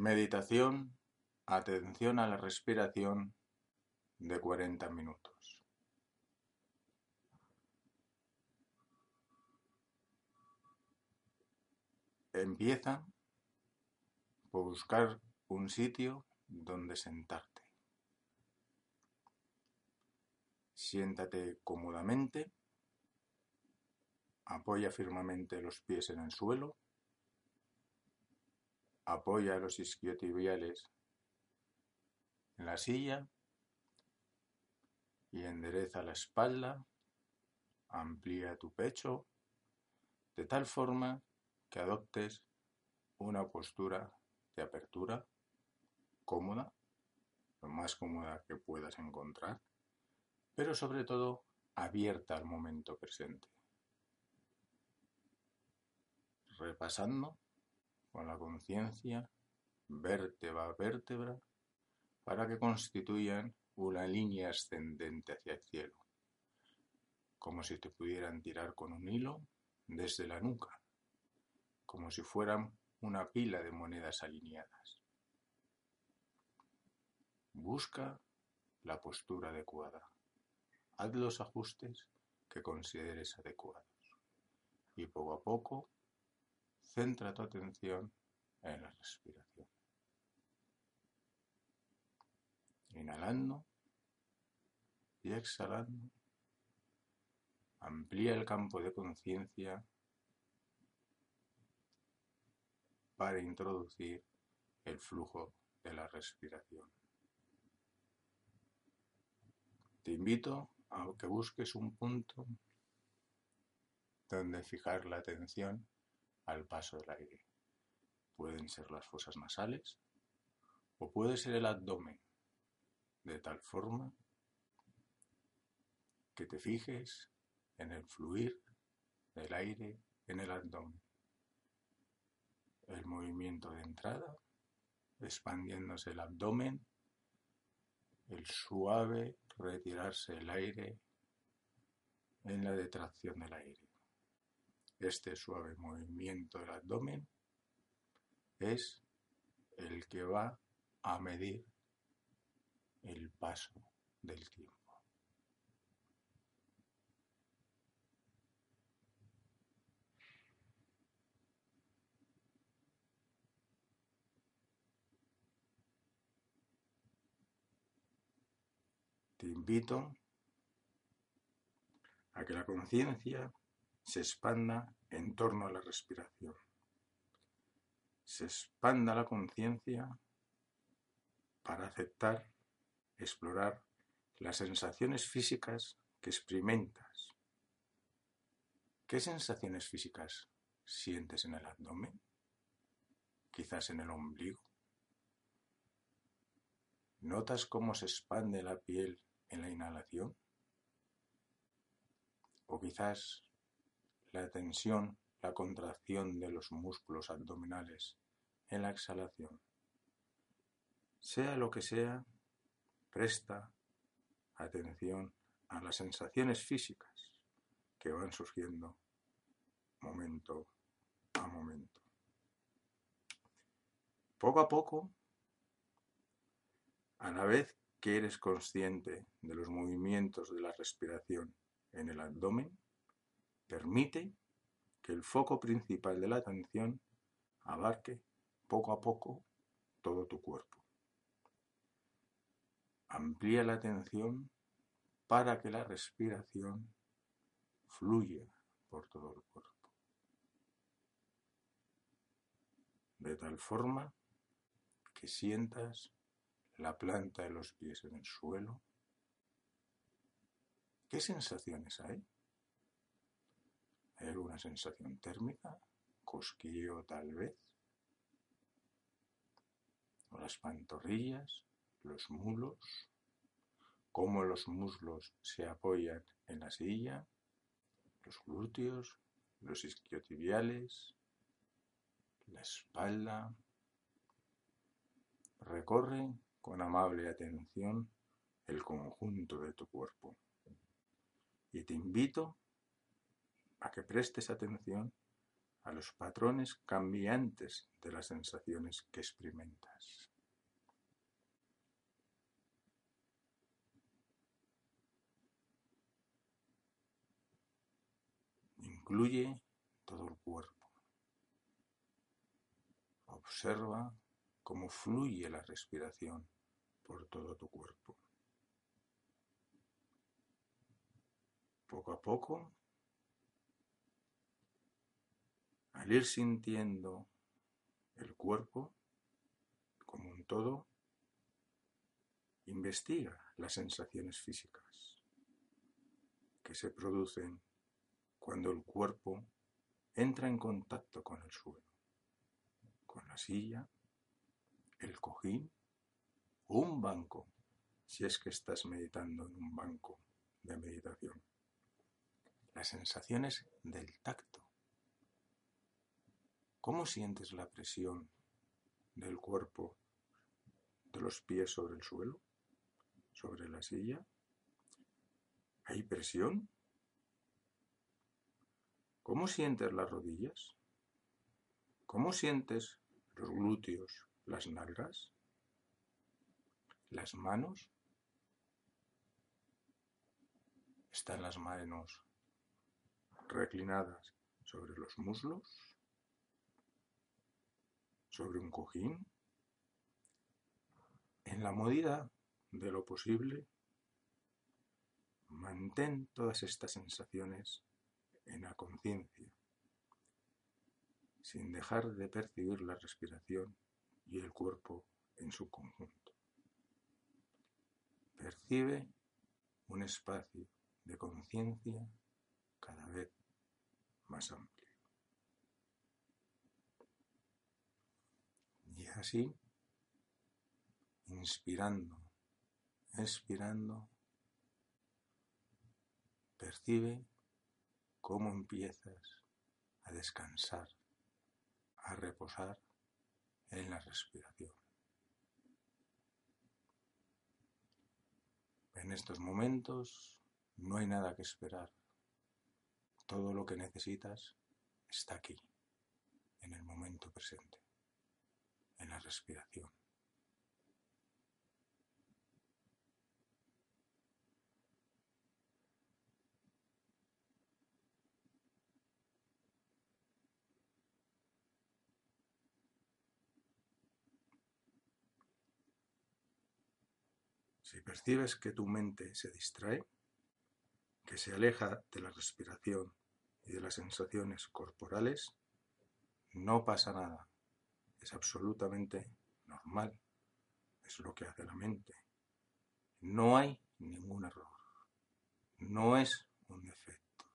Meditación, atención a la respiración de 40 minutos. Empieza por buscar un sitio donde sentarte. Siéntate cómodamente, apoya firmemente los pies en el suelo Apoya los isquiotibiales en la silla y endereza la espalda, amplía tu pecho de tal forma que adoptes una postura de apertura cómoda, lo más cómoda que puedas encontrar, pero sobre todo abierta al momento presente. Repasando con la conciencia vértebra a vértebra para que constituyan una línea ascendente hacia el cielo, como si te pudieran tirar con un hilo desde la nuca, como si fueran una pila de monedas alineadas. Busca la postura adecuada. Haz los ajustes que consideres adecuados. Y poco a poco Centra tu atención en la respiración. Inhalando y exhalando. Amplía el campo de conciencia para introducir el flujo de la respiración. Te invito a que busques un punto donde fijar la atención al paso del aire. Pueden ser las fosas nasales o puede ser el abdomen, de tal forma que te fijes en el fluir del aire en el abdomen. El movimiento de entrada, expandiéndose el abdomen, el suave retirarse el aire en la detracción del aire. Este suave movimiento del abdomen es el que va a medir el paso del tiempo. Te invito a que la conciencia se expanda en torno a la respiración. Se expanda la conciencia para aceptar, explorar las sensaciones físicas que experimentas. ¿Qué sensaciones físicas sientes en el abdomen? Quizás en el ombligo. ¿Notas cómo se expande la piel en la inhalación? O quizás la tensión, la contracción de los músculos abdominales en la exhalación. Sea lo que sea, presta atención a las sensaciones físicas que van surgiendo momento a momento. Poco a poco, a la vez que eres consciente de los movimientos de la respiración en el abdomen, Permite que el foco principal de la atención abarque poco a poco todo tu cuerpo. Amplía la atención para que la respiración fluya por todo el cuerpo. De tal forma que sientas la planta de los pies en el suelo. ¿Qué sensaciones hay? ¿Hay sensación térmica? ¿Cosquilleo tal vez? las pantorrillas, los mulos, cómo los muslos se apoyan en la silla, los glúteos, los isquiotibiales, la espalda. Recorre con amable atención el conjunto de tu cuerpo. Y te invito a que prestes atención a los patrones cambiantes de las sensaciones que experimentas. Incluye todo el cuerpo. Observa cómo fluye la respiración por todo tu cuerpo. Poco a poco Ir sintiendo el cuerpo como un todo, investiga las sensaciones físicas que se producen cuando el cuerpo entra en contacto con el suelo, con la silla, el cojín o un banco, si es que estás meditando en un banco de meditación. Las sensaciones del tacto ¿Cómo sientes la presión del cuerpo de los pies sobre el suelo? ¿Sobre la silla? ¿Hay presión? ¿Cómo sientes las rodillas? ¿Cómo sientes los glúteos, las nalgas? ¿Las manos? ¿Están las manos reclinadas sobre los muslos? Sobre un cojín, en la medida de lo posible, mantén todas estas sensaciones en la conciencia, sin dejar de percibir la respiración y el cuerpo en su conjunto. Percibe un espacio de conciencia cada vez más amplio. Así, inspirando, expirando, percibe cómo empiezas a descansar, a reposar en la respiración. En estos momentos no hay nada que esperar. Todo lo que necesitas está aquí, en el momento presente en la respiración. Si percibes que tu mente se distrae, que se aleja de la respiración y de las sensaciones corporales, no pasa nada es absolutamente normal. Es lo que hace la mente. No hay ningún error. No es un defecto.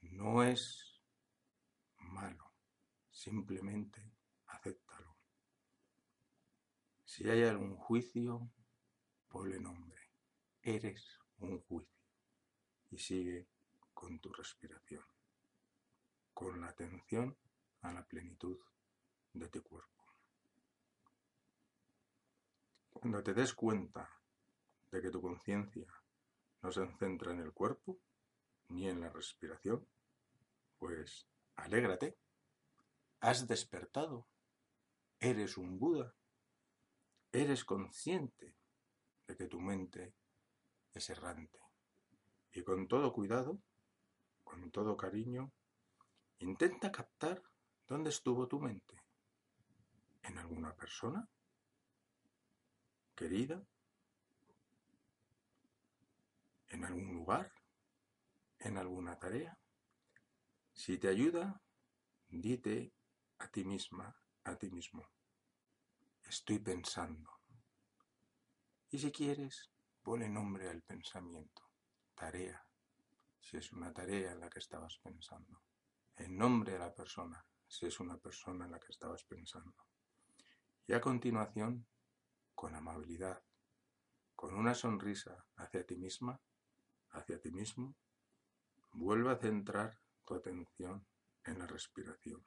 No es malo. Simplemente acéptalo. Si hay algún juicio, ponle nombre. Eres un juicio. Y sigue con tu respiración. Con la atención a la plenitud de tu cuerpo. Cuando te des cuenta de que tu conciencia no se centra en el cuerpo ni en la respiración, pues alégrate, has despertado, eres un Buda, eres consciente de que tu mente es errante. Y con todo cuidado, con todo cariño, intenta captar dónde estuvo tu mente en alguna persona querida, en algún lugar, en alguna tarea. Si te ayuda, dite a ti misma, a ti mismo, estoy pensando. Y si quieres, pone nombre al pensamiento, tarea, si es una tarea en la que estabas pensando, en nombre de la persona, si es una persona en la que estabas pensando Y a continuación, con amabilidad, con una sonrisa hacia ti misma, hacia ti mismo, vuelve a centrar tu atención en la respiración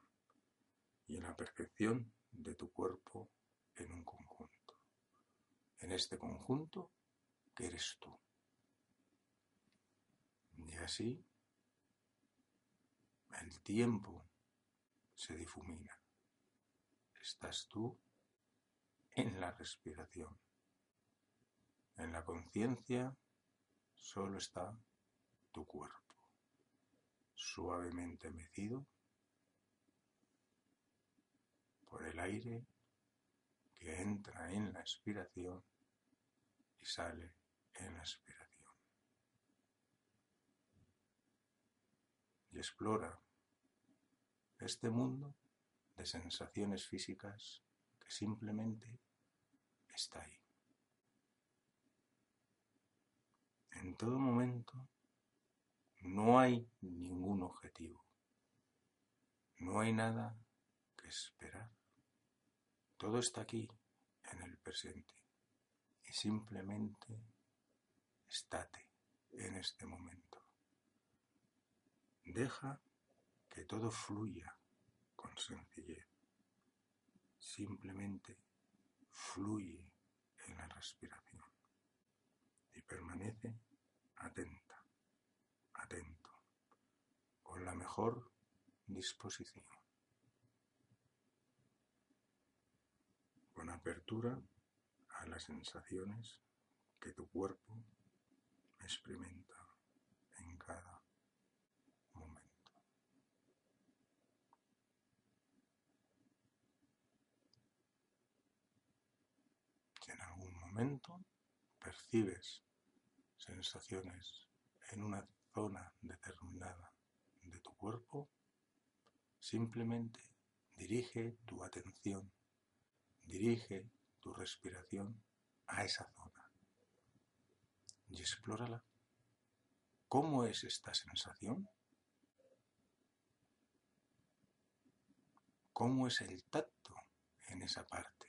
y en la percepción de tu cuerpo en un conjunto. En este conjunto que eres tú. Y así el tiempo se difumina. Estás tú en la respiración. En la conciencia solo está tu cuerpo, suavemente mecido por el aire que entra en la expiración y sale en la expiración. Y explora este mundo de sensaciones físicas que simplemente está ahí. En todo momento no hay ningún objetivo. No hay nada que esperar. Todo está aquí, en el presente. Y simplemente estate en este momento. Deja que todo fluya con sencillez. Simplemente fluye en la respiración y permanece atenta, atento, con la mejor disposición, con apertura a las sensaciones que tu cuerpo experimenta en cada momento. Si en algún momento percibes sensaciones en una zona determinada de tu cuerpo, simplemente dirige tu atención, dirige tu respiración a esa zona y explórala. ¿Cómo es esta sensación? ¿Cómo es el tacto en esa parte?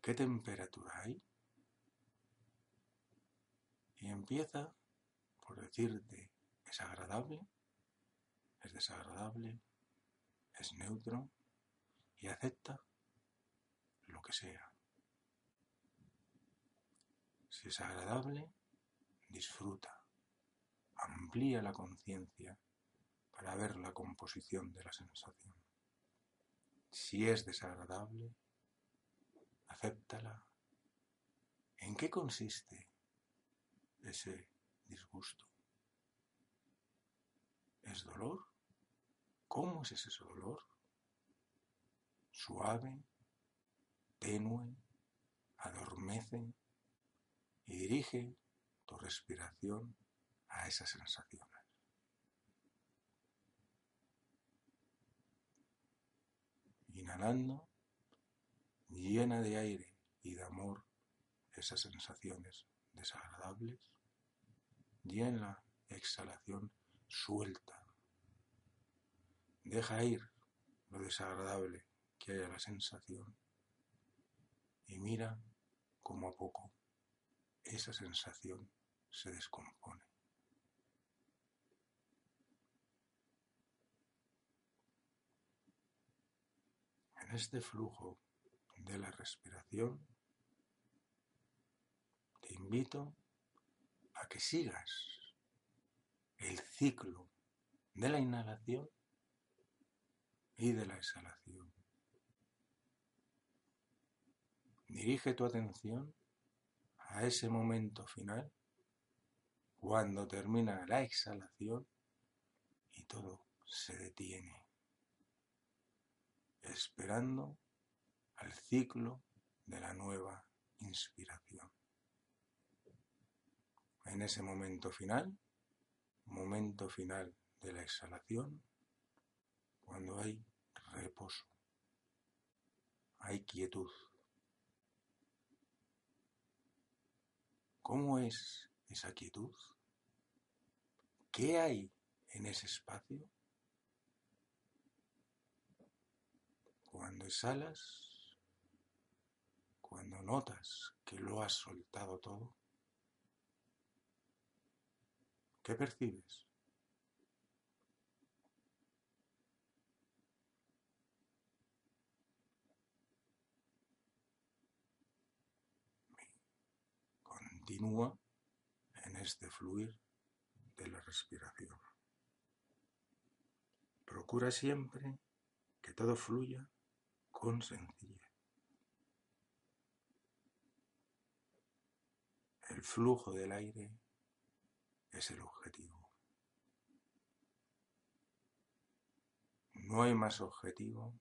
¿Qué temperatura hay? y empieza por decirte es agradable, es desagradable, es neutro y acepta lo que sea. Si es agradable, disfruta, amplía la conciencia para ver la composición de la sensación. Si es desagradable, acéptala. ¿En qué consiste ese disgusto? ¿Es dolor? ¿Cómo es ese dolor? Suave, tenue, adormece y dirige tu respiración a esas sensaciones. Inhalando, llena de aire y de amor esas sensaciones desagradables y en la exhalación suelta. Deja ir lo desagradable que haya la sensación y mira como a poco esa sensación se descompone. En este flujo de la respiración te invito a que sigas el ciclo de la inhalación y de la exhalación. Dirige tu atención a ese momento final cuando termina la exhalación y todo se detiene, esperando al ciclo de la nueva inspiración en ese momento final, momento final de la exhalación, cuando hay reposo, hay quietud. ¿Cómo es esa quietud? ¿Qué hay en ese espacio? Cuando exhalas, cuando notas que lo has soltado todo, ¿qué percibes? Continúa en este fluir de la respiración. Procura siempre que todo fluya con sencillez. El flujo del aire es el objetivo. No hay más objetivo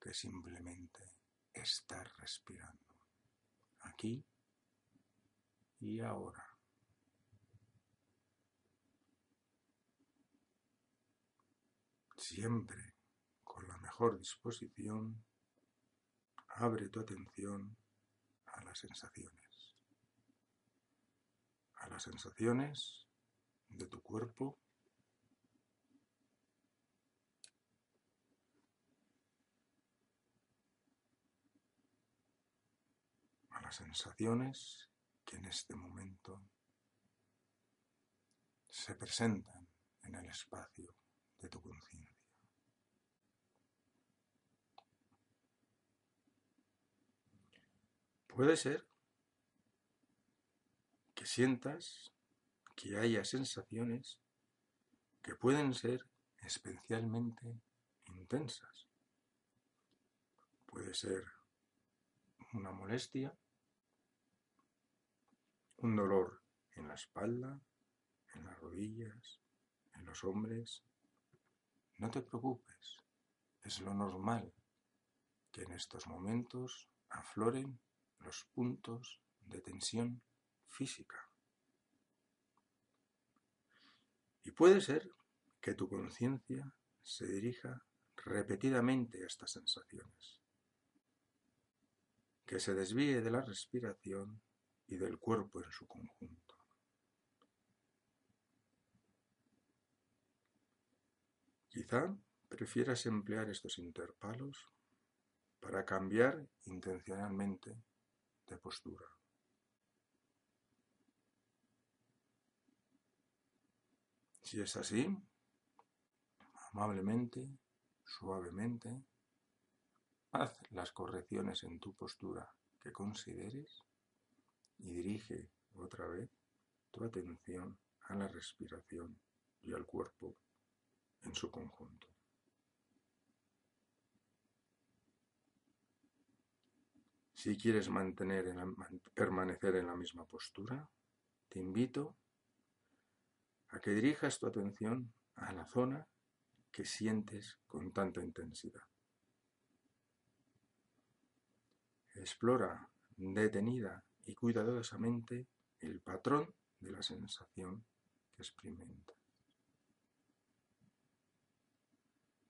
que simplemente estar respirando, aquí y ahora. Siempre con la mejor disposición, abre tu atención a las sensaciones. A las sensaciones de tu cuerpo. A las sensaciones que en este momento se presentan en el espacio de tu conciencia. Puede ser que sientas que haya sensaciones que pueden ser especialmente intensas. Puede ser una molestia un dolor en la espalda, en las rodillas, en los hombres. No te preocupes, es lo normal que en estos momentos afloren los puntos de tensión física. Y puede ser que tu conciencia se dirija repetidamente a estas sensaciones, que se desvíe de la respiración y del cuerpo en su conjunto. Quizá prefieras emplear estos interpalos para cambiar intencionalmente de postura. Si es así, amablemente, suavemente, haz las correcciones en tu postura que consideres y dirige otra vez tu atención a la respiración y al cuerpo en su conjunto. Si quieres mantener permanecer en la misma postura, te invito a que dirijas tu atención a la zona que sientes con tanta intensidad. Explora detenida y cuidadosamente el patrón de la sensación que experimenta.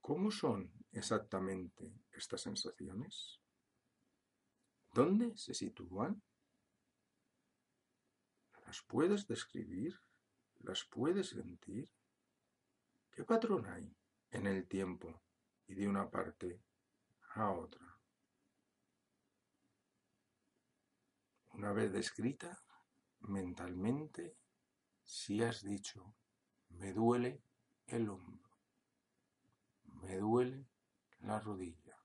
¿Cómo son exactamente estas sensaciones? ¿Dónde se sitúan? ¿Las puedes describir? ¿Las puedes sentir? ¿Qué patrón hay en el tiempo y de una parte a otra? Una vez descrita mentalmente, si has dicho, me duele el hombro, me duele la rodilla.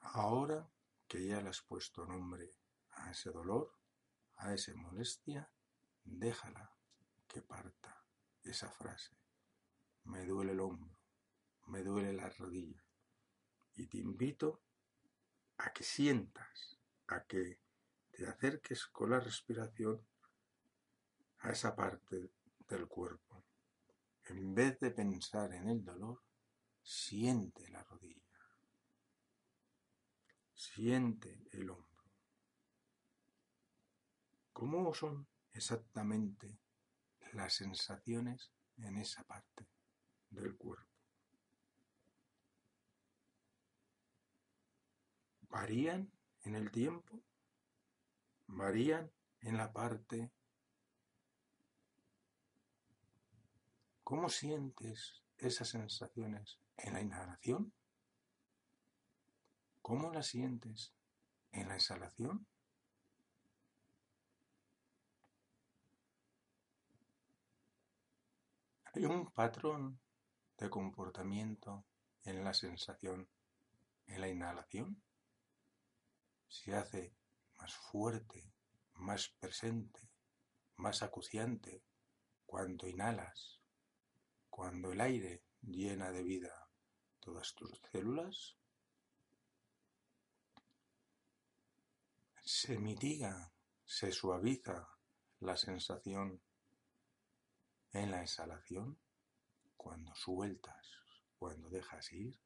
Ahora que ya le has puesto nombre a ese dolor, a esa molestia, déjala que parta esa frase. Me duele el hombro, me duele la rodilla. Y te invito a que sientas a que te acerques con la respiración a esa parte del cuerpo. En vez de pensar en el dolor, siente la rodilla, siente el hombro. ¿Cómo son exactamente las sensaciones en esa parte del cuerpo? ¿Varían en el tiempo, varían en la parte. ¿Cómo sientes esas sensaciones en la inhalación ¿Cómo la sientes en la exhalación? Hay un patrón de comportamiento en la sensación en la inhalación. Se hace más fuerte, más presente, más acuciante cuando inhalas, cuando el aire llena de vida todas tus células. Se mitiga, se suaviza la sensación en la exhalación cuando sueltas, cuando dejas ir.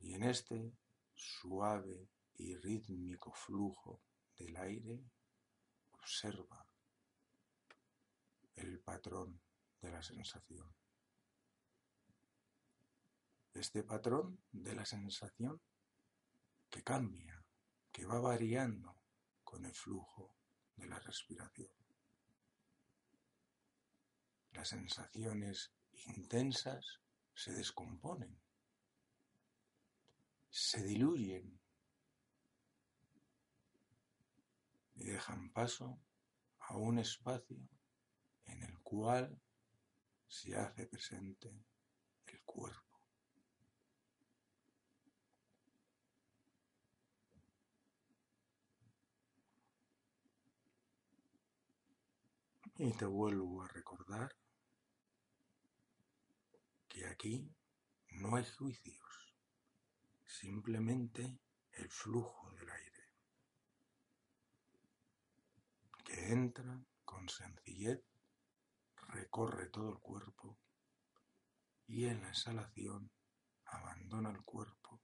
Y en este suave y rítmico flujo del aire, observa el patrón de la sensación. Este patrón de la sensación que cambia, que va variando con el flujo de la respiración. Las sensaciones intensas se descomponen, se diluyen y dejan paso a un espacio en el cual se hace presente el cuerpo. Y te vuelvo a recordar que aquí no hay juicios, simplemente el flujo del aire, que entra con sencillez, recorre todo el cuerpo y en la exhalación abandona el cuerpo,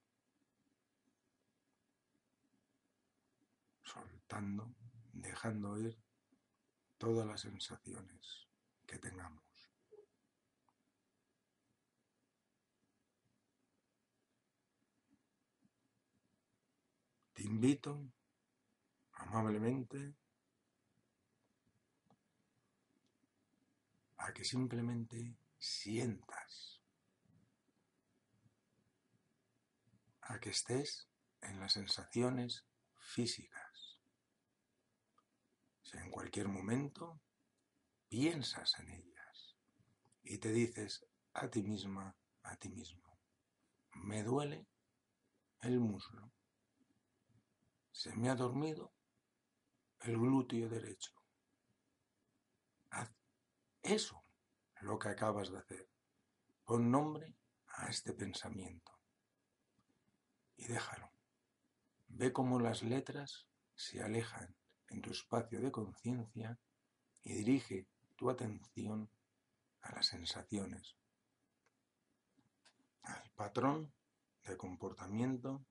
soltando, dejando ir todas las sensaciones que tengamos. Te invito amablemente a que simplemente sientas, a que estés en las sensaciones físicas en cualquier momento piensas en ellas y te dices a ti misma, a ti mismo, me duele el muslo, se me ha dormido el glúteo derecho. Haz eso lo que acabas de hacer. Pon nombre a este pensamiento y déjalo. Ve cómo las letras se alejan en tu espacio de conciencia y dirige tu atención a las sensaciones, al patrón de comportamiento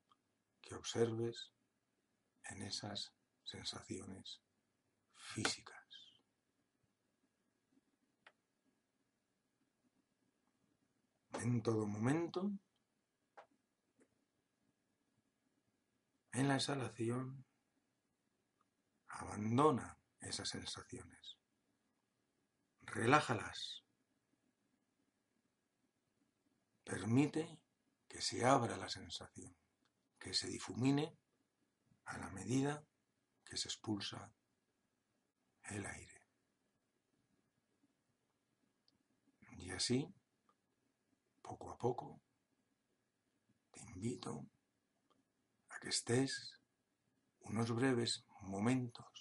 que observes en esas sensaciones físicas. En todo momento, en la exhalación, Abandona esas sensaciones. Relájalas. Permite que se abra la sensación, que se difumine a la medida que se expulsa el aire. Y así, poco a poco, te invito a que estés unos breves momentos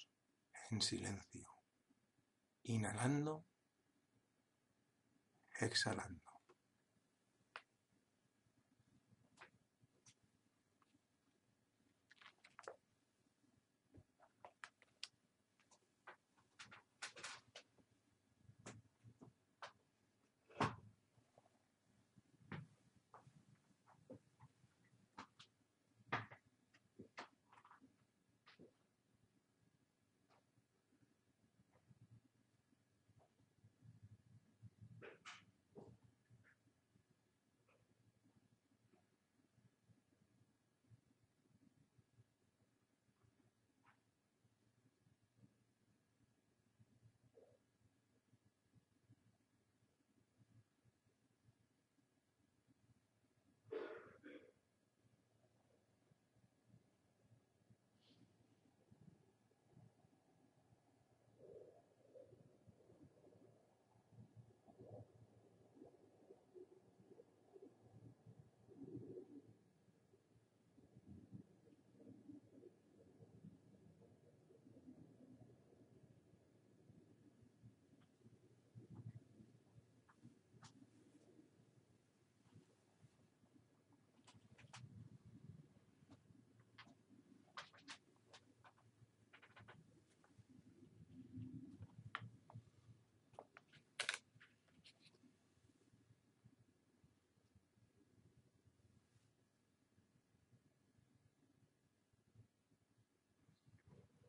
en silencio, inhalando, exhalando.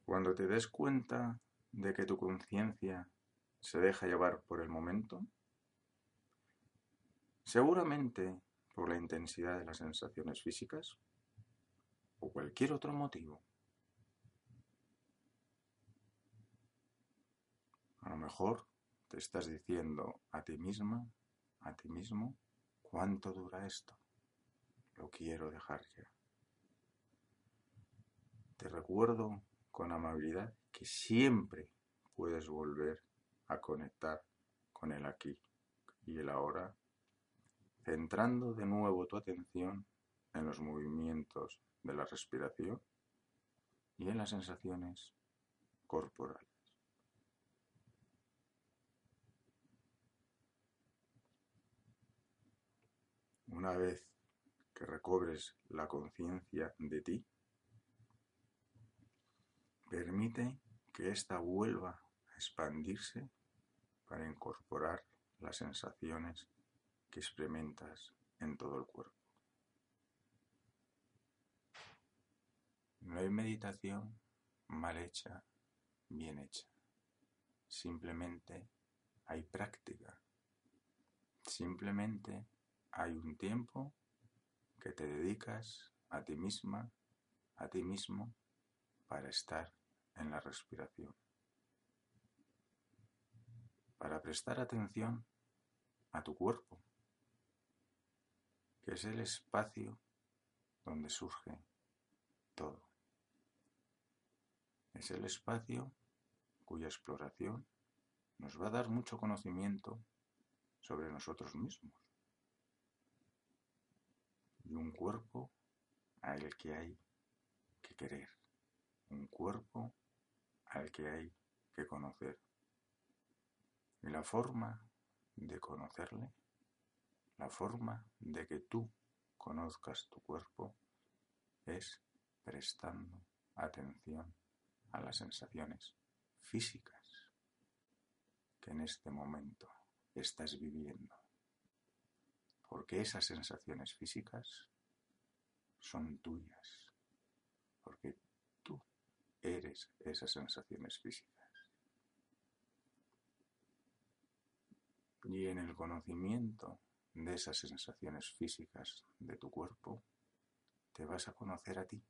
Cuando te des cuenta de que tu conciencia se deja llevar por el momento, seguramente por la intensidad de las sensaciones físicas o cualquier otro motivo. A lo mejor te estás diciendo a ti misma, a ti mismo, ¿cuánto dura esto? Lo quiero dejar ya. Te recuerdo con amabilidad que siempre puedes volver a conectar con el aquí y el ahora, centrando de nuevo tu atención en los movimientos de la respiración y en las sensaciones corporales. Una vez que recobres la conciencia de ti, permite que ésta vuelva a expandirse para incorporar las sensaciones que experimentas en todo el cuerpo. No hay meditación mal hecha, bien hecha. Simplemente hay práctica. Simplemente hay un tiempo que te dedicas a ti misma, a ti mismo, para estar en la respiración. Para prestar atención a tu cuerpo, que es el espacio donde surge todo. Es el espacio cuya exploración nos va a dar mucho conocimiento sobre nosotros mismos y un cuerpo al que hay que querer, un cuerpo al que hay que conocer. Y la forma de conocerle, la forma de que tú conozcas tu cuerpo es prestando atención a las sensaciones físicas que en este momento estás viviendo porque esas sensaciones físicas son tuyas, porque eres esas sensaciones físicas. Y en el conocimiento de esas sensaciones físicas de tu cuerpo, te vas a conocer a ti.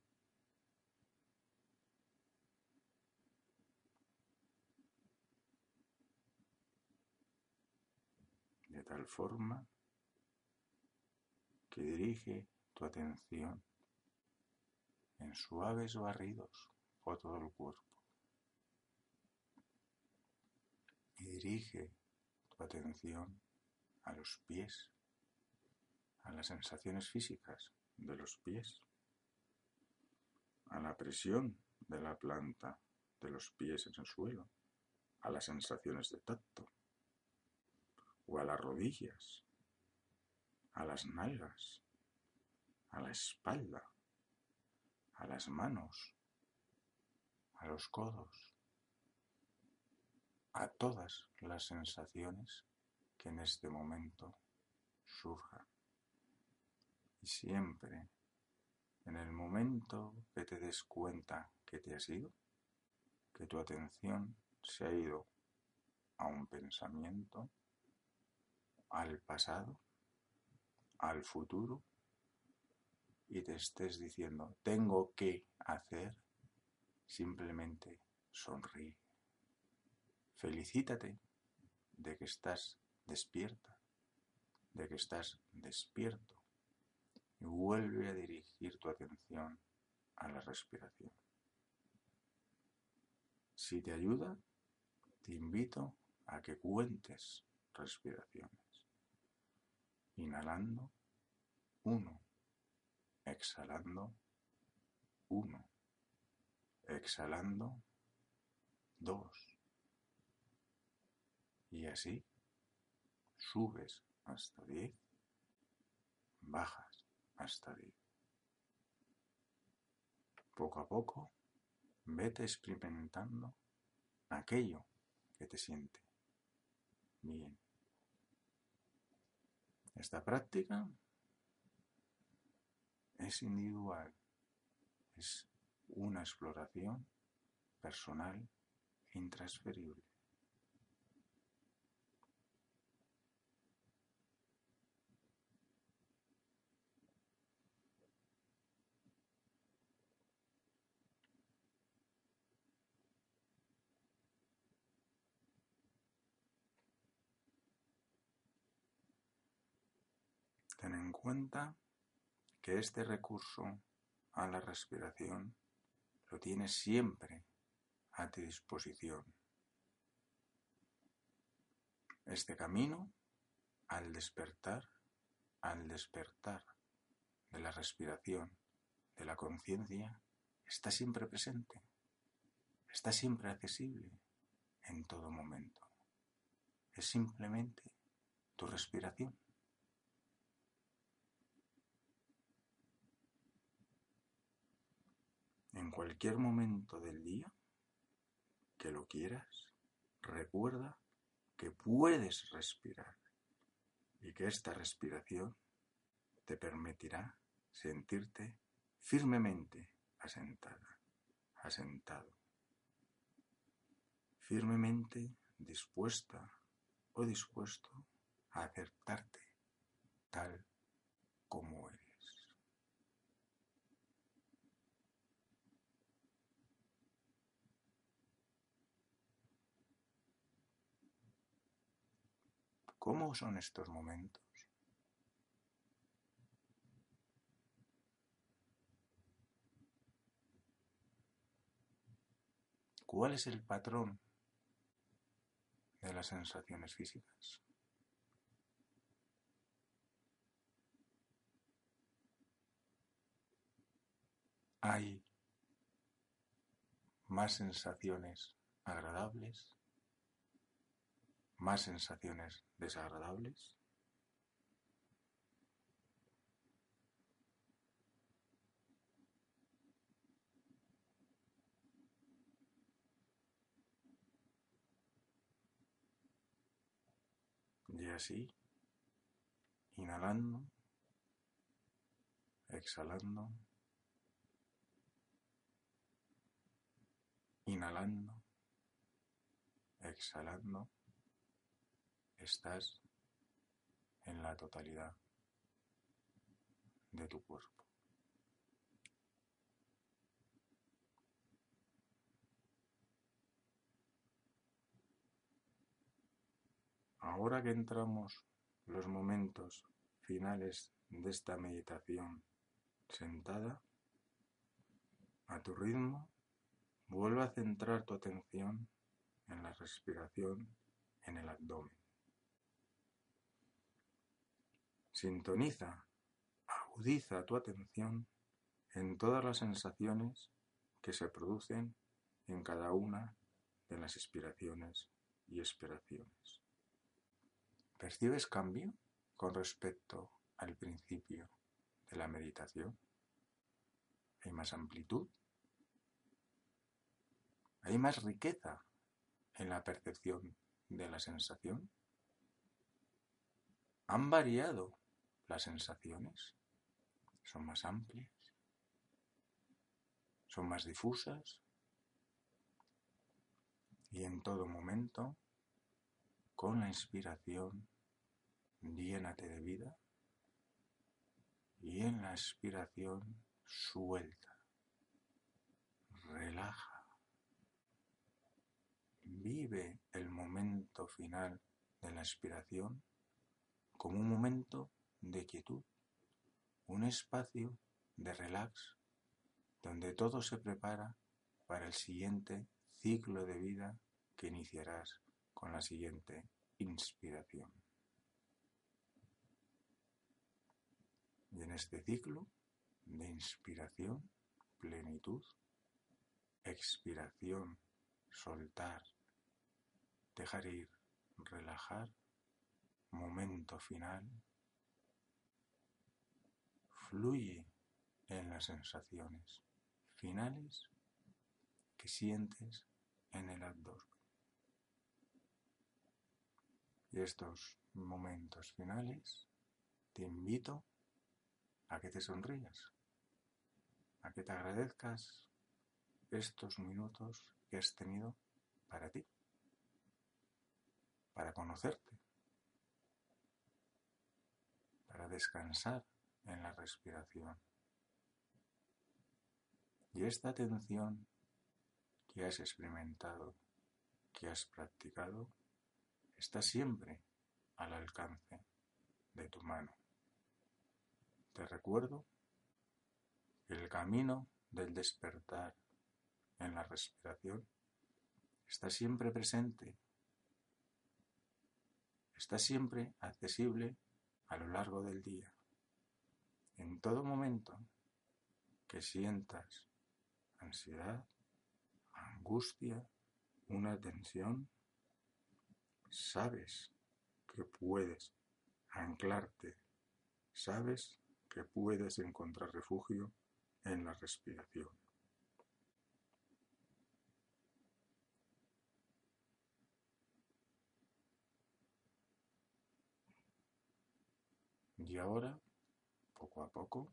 De tal forma que dirige tu atención en suaves barridos por todo el cuerpo. Y dirige tu atención a los pies, a las sensaciones físicas de los pies, a la presión de la planta de los pies en el suelo, a las sensaciones de tacto o a las rodillas a las nalgas, a la espalda, a las manos, a los codos, a todas las sensaciones que en este momento surjan. Y siempre, en el momento que te des cuenta que te has ido, que tu atención se ha ido a un pensamiento, al pasado, al futuro y te estés diciendo, tengo que hacer, simplemente sonríe. Felicítate de que estás despierta, de que estás despierto y vuelve a dirigir tu atención a la respiración. Si te ayuda, te invito a que cuentes respiraciones. Inhalando, uno. Exhalando, uno. Exhalando, dos. Y así subes hasta diez, bajas hasta diez. Poco a poco, vete experimentando aquello que te siente bien. Esta práctica es individual, es una exploración personal intransferible. Ten en cuenta que este recurso a la respiración lo tienes siempre a tu disposición. Este camino, al despertar, al despertar de la respiración, de la conciencia, está siempre presente, está siempre accesible en todo momento. Es simplemente tu respiración. En cualquier momento del día que lo quieras, recuerda que puedes respirar y que esta respiración te permitirá sentirte firmemente asentada, asentado, firmemente dispuesta o dispuesto a aceptarte tal como eres. ¿Cómo son estos momentos? ¿Cuál es el patrón de las sensaciones físicas? Hay más sensaciones agradables más sensaciones desagradables. Y así, inhalando, exhalando, inhalando, exhalando estás en la totalidad de tu cuerpo. Ahora que entramos los momentos finales de esta meditación sentada, a tu ritmo, vuelve a centrar tu atención en la respiración en el abdomen. Sintoniza, agudiza tu atención en todas las sensaciones que se producen en cada una de las inspiraciones y expiraciones. ¿Percibes cambio con respecto al principio de la meditación? ¿Hay más amplitud? ¿Hay más riqueza en la percepción de la sensación? ¿Han variado las sensaciones son más amplias, son más difusas y en todo momento, con la inspiración, llénate de vida y en la expiración suelta, relaja, vive el momento final de la expiración como un momento de quietud, un espacio de relax donde todo se prepara para el siguiente ciclo de vida que iniciarás con la siguiente inspiración. Y en este ciclo de inspiración, plenitud, expiración, soltar, dejar ir, relajar, momento final, fluye en las sensaciones finales que sientes en el abdomen. Y estos momentos finales te invito a que te sonrías, a que te agradezcas estos minutos que has tenido para ti, para conocerte, para descansar en la respiración. Y esta atención que has experimentado, que has practicado, está siempre al alcance de tu mano. Te recuerdo que el camino del despertar en la respiración está siempre presente, está siempre accesible a lo largo del día. En todo momento que sientas ansiedad, angustia, una tensión, sabes que puedes anclarte, sabes que puedes encontrar refugio en la respiración. Y ahora, poco a poco,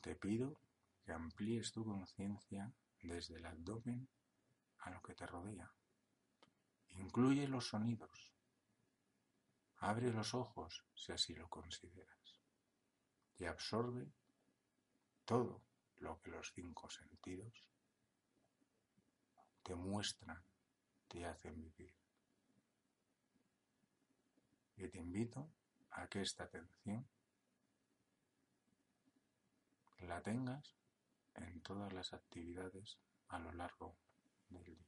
te pido que amplíes tu conciencia desde el abdomen a lo que te rodea. Incluye los sonidos. Abre los ojos si así lo consideras. Y absorbe todo lo que los cinco sentidos te muestran, te hacen vivir. Y te invito a que esta atención la tengas en todas las actividades a lo largo del día.